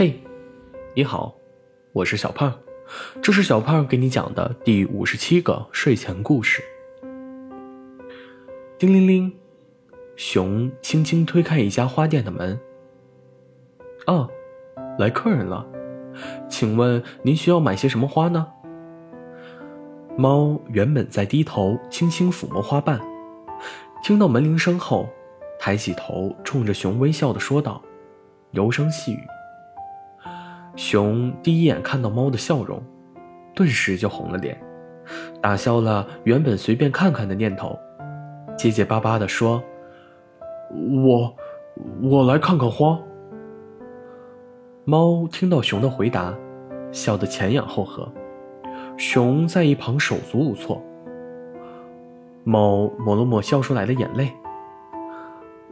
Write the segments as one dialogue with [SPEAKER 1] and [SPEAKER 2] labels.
[SPEAKER 1] 嘿，你好，我是小胖，这是小胖给你讲的第五十七个睡前故事。叮铃铃，熊轻轻推开一家花店的门。啊，来客人了，请问您需要买些什么花呢？猫原本在低头轻轻抚摸花瓣，听到门铃声后，抬起头冲着熊微笑的说道，柔声细语。熊第一眼看到猫的笑容，顿时就红了脸，打消了原本随便看看的念头，结结巴巴地说：“我，我来看看花。”猫听到熊的回答，笑得前仰后合。熊在一旁手足无措。猫抹了抹笑出来的眼泪。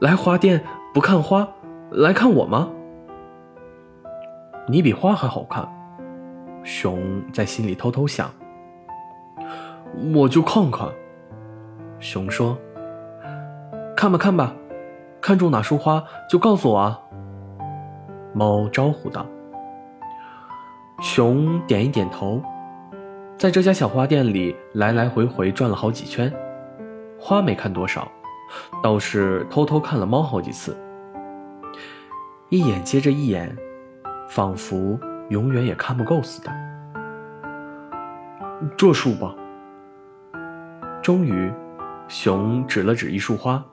[SPEAKER 1] 来花店不看花，来看我吗？你比花还好看。熊在心里偷偷想。我就看看。熊说：“看吧看吧，看中哪束花就告诉我啊。”猫招呼道。熊点一点头。在这家小花店里来来回回转了好几圈，花没看多少，倒是偷偷看了猫好几次，一眼接着一眼，仿佛永远也看不够似的。这束吧。终于，熊指了指一束花，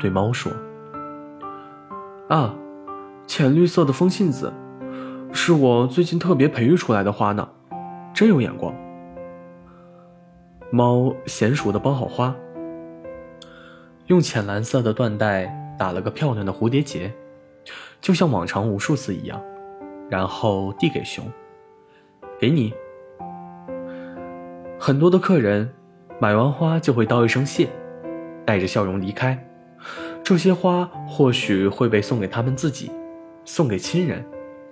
[SPEAKER 1] 对猫说：“啊，浅绿色的风信子，是我最近特别培育出来的花呢，真有眼光。”猫娴熟的包好花，用浅蓝色的缎带打了个漂亮的蝴蝶结，就像往常无数次一样，然后递给熊：“给你。”很多的客人买完花就会道一声谢，带着笑容离开。这些花或许会被送给他们自己，送给亲人，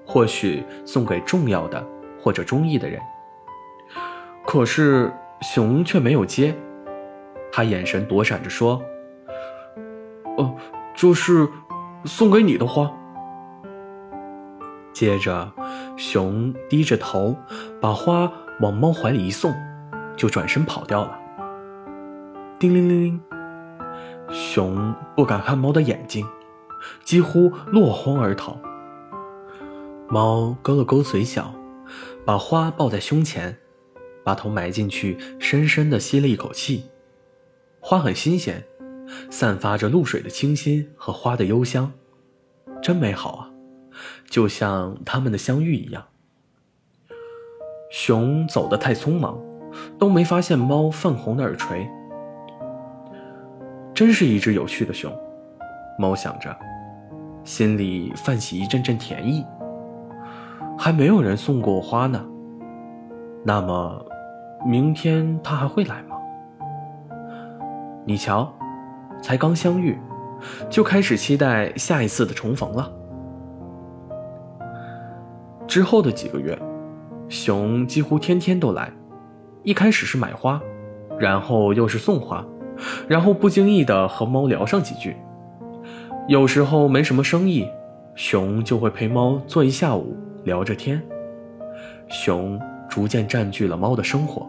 [SPEAKER 1] 或许送给重要的或者中意的人。可是。熊却没有接，他眼神躲闪着说：“哦，这是送给你的花。”接着，熊低着头，把花往猫怀里一送，就转身跑掉了。叮铃铃铃，熊不敢看猫的眼睛，几乎落荒而逃。猫勾了勾嘴角，把花抱在胸前。把头埋进去，深深的吸了一口气。花很新鲜，散发着露水的清新和花的幽香，真美好啊，就像他们的相遇一样。熊走得太匆忙，都没发现猫泛红的耳垂。真是一只有趣的熊，猫想着，心里泛起一阵阵甜意。还没有人送过花呢，那么。明天他还会来吗？你瞧，才刚相遇，就开始期待下一次的重逢了。之后的几个月，熊几乎天天都来。一开始是买花，然后又是送花，然后不经意的和猫聊上几句。有时候没什么生意，熊就会陪猫坐一下午聊着天。熊。逐渐占据了猫的生活。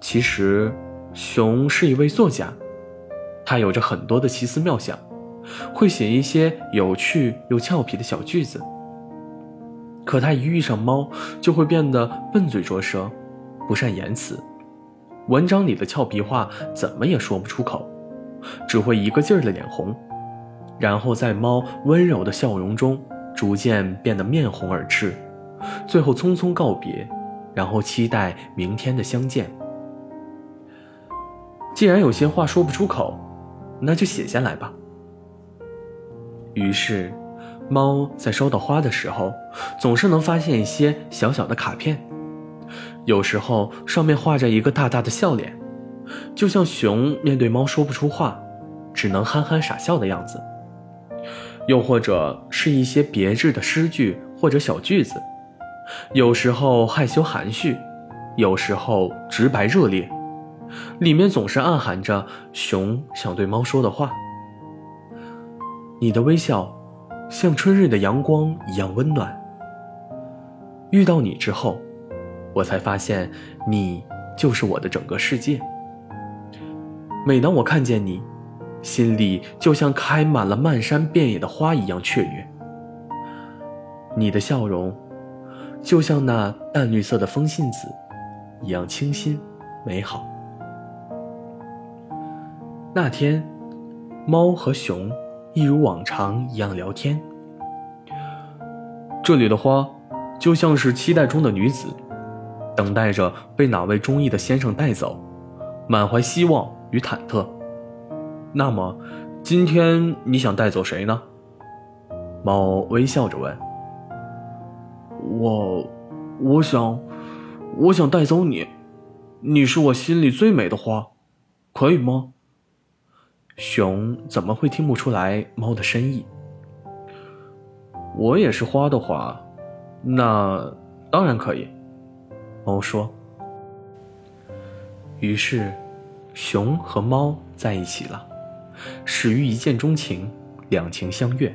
[SPEAKER 1] 其实，熊是一位作家，他有着很多的奇思妙想，会写一些有趣又俏皮的小句子。可他一遇上猫，就会变得笨嘴拙舌，不善言辞，文章里的俏皮话怎么也说不出口，只会一个劲儿的脸红，然后在猫温柔的笑容中，逐渐变得面红耳赤。最后匆匆告别，然后期待明天的相见。既然有些话说不出口，那就写下来吧。于是，猫在收到花的时候，总是能发现一些小小的卡片，有时候上面画着一个大大的笑脸，就像熊面对猫说不出话，只能憨憨傻笑的样子；又或者是一些别致的诗句或者小句子。有时候害羞含蓄，有时候直白热烈，里面总是暗含着熊想对猫说的话。你的微笑，像春日的阳光一样温暖。遇到你之后，我才发现你就是我的整个世界。每当我看见你，心里就像开满了漫山遍野的花一样雀跃。你的笑容，就像那淡绿色的风信子，一样清新美好。那天，猫和熊一如往常一样聊天。这里的花，就像是期待中的女子，等待着被哪位中意的先生带走，满怀希望与忐忑。那么，今天你想带走谁呢？猫微笑着问。
[SPEAKER 2] 我，我想，我想带走你，你是我心里最美的花，可以吗？
[SPEAKER 1] 熊怎么会听不出来猫的深意？我也是花的话，那当然可以。猫说。于是，熊和猫在一起了，始于一见钟情，两情相悦。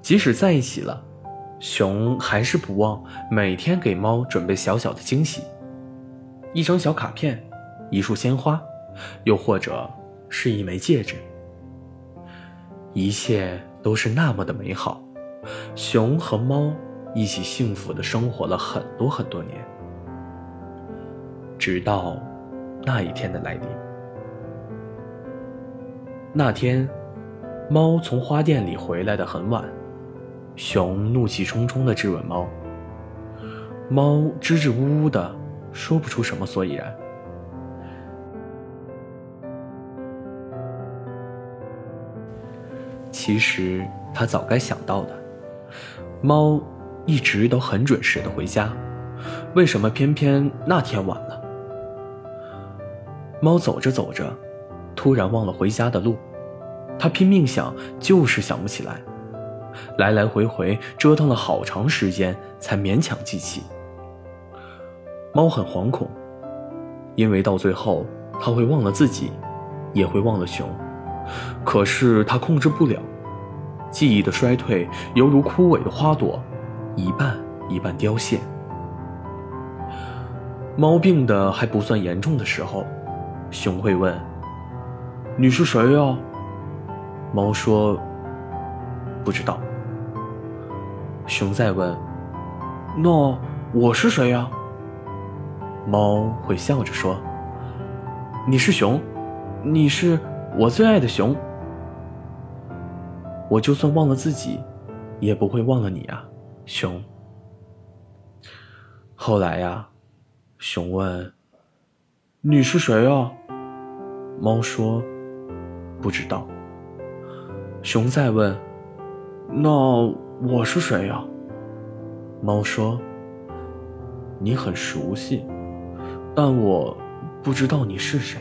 [SPEAKER 1] 即使在一起了，熊还是不忘每天给猫准备小小的惊喜，一张小卡片，一束鲜花，又或者。是一枚戒指，一切都是那么的美好。熊和猫一起幸福的生活了很多很多年，直到那一天的来临。那天，猫从花店里回来的很晚，熊怒气冲冲的质问猫，猫支支吾吾的说不出什么所以然。其实他早该想到的，猫一直都很准时的回家，为什么偏偏那天晚了？猫走着走着，突然忘了回家的路，他拼命想，就是想不起来，来来回回折腾了好长时间，才勉强记起。猫很惶恐，因为到最后他会忘了自己，也会忘了熊，可是他控制不了。记忆的衰退犹如枯萎的花朵，一半一半凋谢。猫病的还不算严重的时候，熊会问：“
[SPEAKER 2] 你是谁呀？”
[SPEAKER 1] 猫说：“不知道。”熊再问：“
[SPEAKER 2] 那我是谁呀？”
[SPEAKER 1] 猫会笑着说：“你是熊，你是我最爱的熊。”我就算忘了自己，也不会忘了你啊，熊。后来呀，熊问：“
[SPEAKER 2] 你是谁啊？”
[SPEAKER 1] 猫说：“不知道。”熊再问：“
[SPEAKER 2] 那我是谁呀？”
[SPEAKER 1] 猫说：“你很熟悉，但我不知道你是谁。”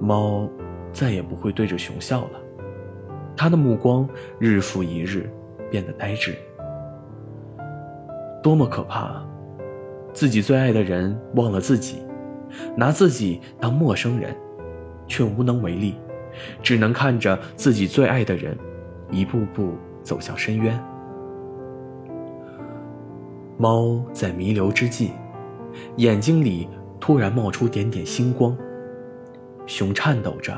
[SPEAKER 1] 猫再也不会对着熊笑了。他的目光日复一日变得呆滞，多么可怕啊！自己最爱的人忘了自己，拿自己当陌生人，却无能为力，只能看着自己最爱的人一步步走向深渊。猫在弥留之际，眼睛里突然冒出点点星光。熊颤抖着，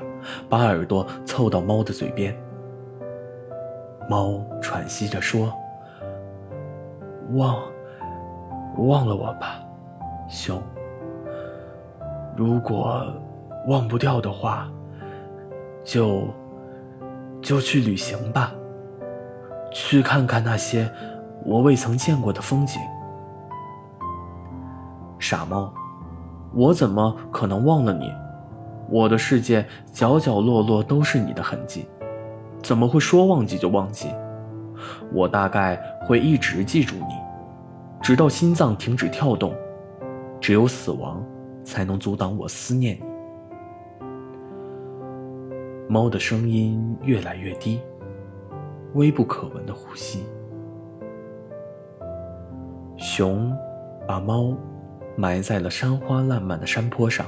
[SPEAKER 1] 把耳朵凑到猫的嘴边。猫喘息着说：“忘，忘了我吧，熊。如果忘不掉的话，就就去旅行吧，去看看那些我未曾见过的风景。傻猫，我怎么可能忘了你？我的世界角角落落都是你的痕迹。”怎么会说忘记就忘记？我大概会一直记住你，直到心脏停止跳动。只有死亡，才能阻挡我思念你。猫的声音越来越低，微不可闻的呼吸。熊把猫埋在了山花烂漫的山坡上，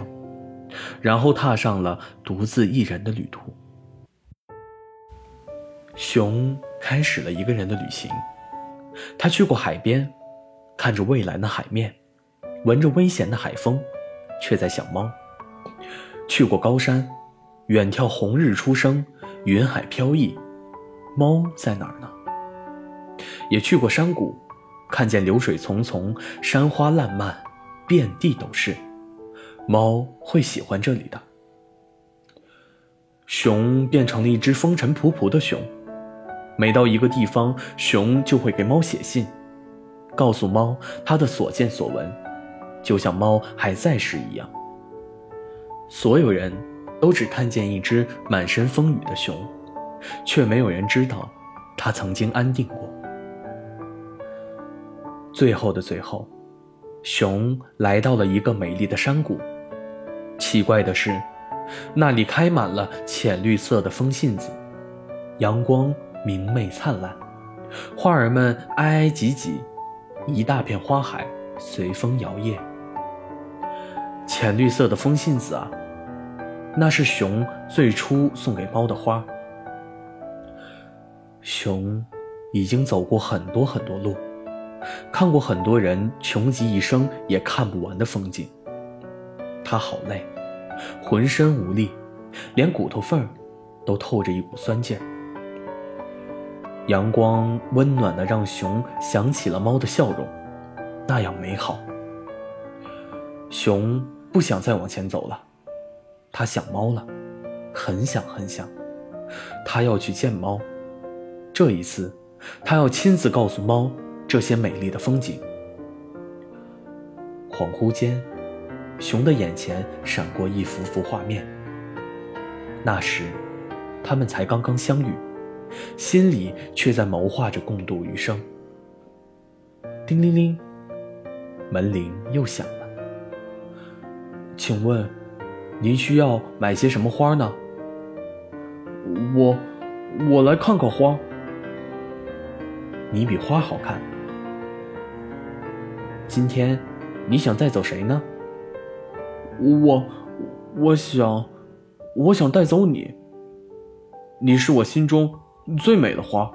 [SPEAKER 1] 然后踏上了独自一人的旅途。熊开始了一个人的旅行。他去过海边，看着蔚蓝的海面，闻着微咸的海风，却在想猫；去过高山，远眺红日初升，云海飘逸，猫在哪儿呢？也去过山谷，看见流水淙淙，山花烂漫，遍地都是，猫会喜欢这里的。熊变成了一只风尘仆仆的熊，每到一个地方，熊就会给猫写信，告诉猫它的所见所闻，就像猫还在时一样。所有人都只看见一只满身风雨的熊，却没有人知道，它曾经安定过。最后的最后，熊来到了一个美丽的山谷，奇怪的是。那里开满了浅绿色的风信子，阳光明媚灿烂，花儿们挨挨挤挤，一大片花海随风摇曳。浅绿色的风信子啊，那是熊最初送给猫的花。熊已经走过很多很多路，看过很多人穷极一生也看不完的风景，他好累。浑身无力，连骨头缝儿都透着一股酸劲。阳光温暖的让熊想起了猫的笑容，那样美好。熊不想再往前走了，它想猫了，很想很想。它要去见猫，这一次，它要亲自告诉猫这些美丽的风景。恍惚间。熊的眼前闪过一幅幅画面。那时，他们才刚刚相遇，心里却在谋划着共度余生。叮铃铃，门铃又响了。请问，您需要买些什么花呢？
[SPEAKER 2] 我，我来看看花。
[SPEAKER 1] 你比花好看。今天，你想带走谁呢？
[SPEAKER 2] 我，我想，我想带走你。你是我心中最美的花。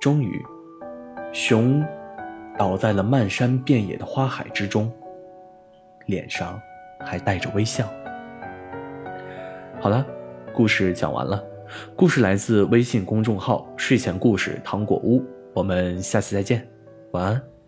[SPEAKER 1] 终于，熊倒在了漫山遍野的花海之中，脸上还带着微笑。好了，故事讲完了。故事来自微信公众号“睡前故事糖果屋”。我们下次再见，晚安。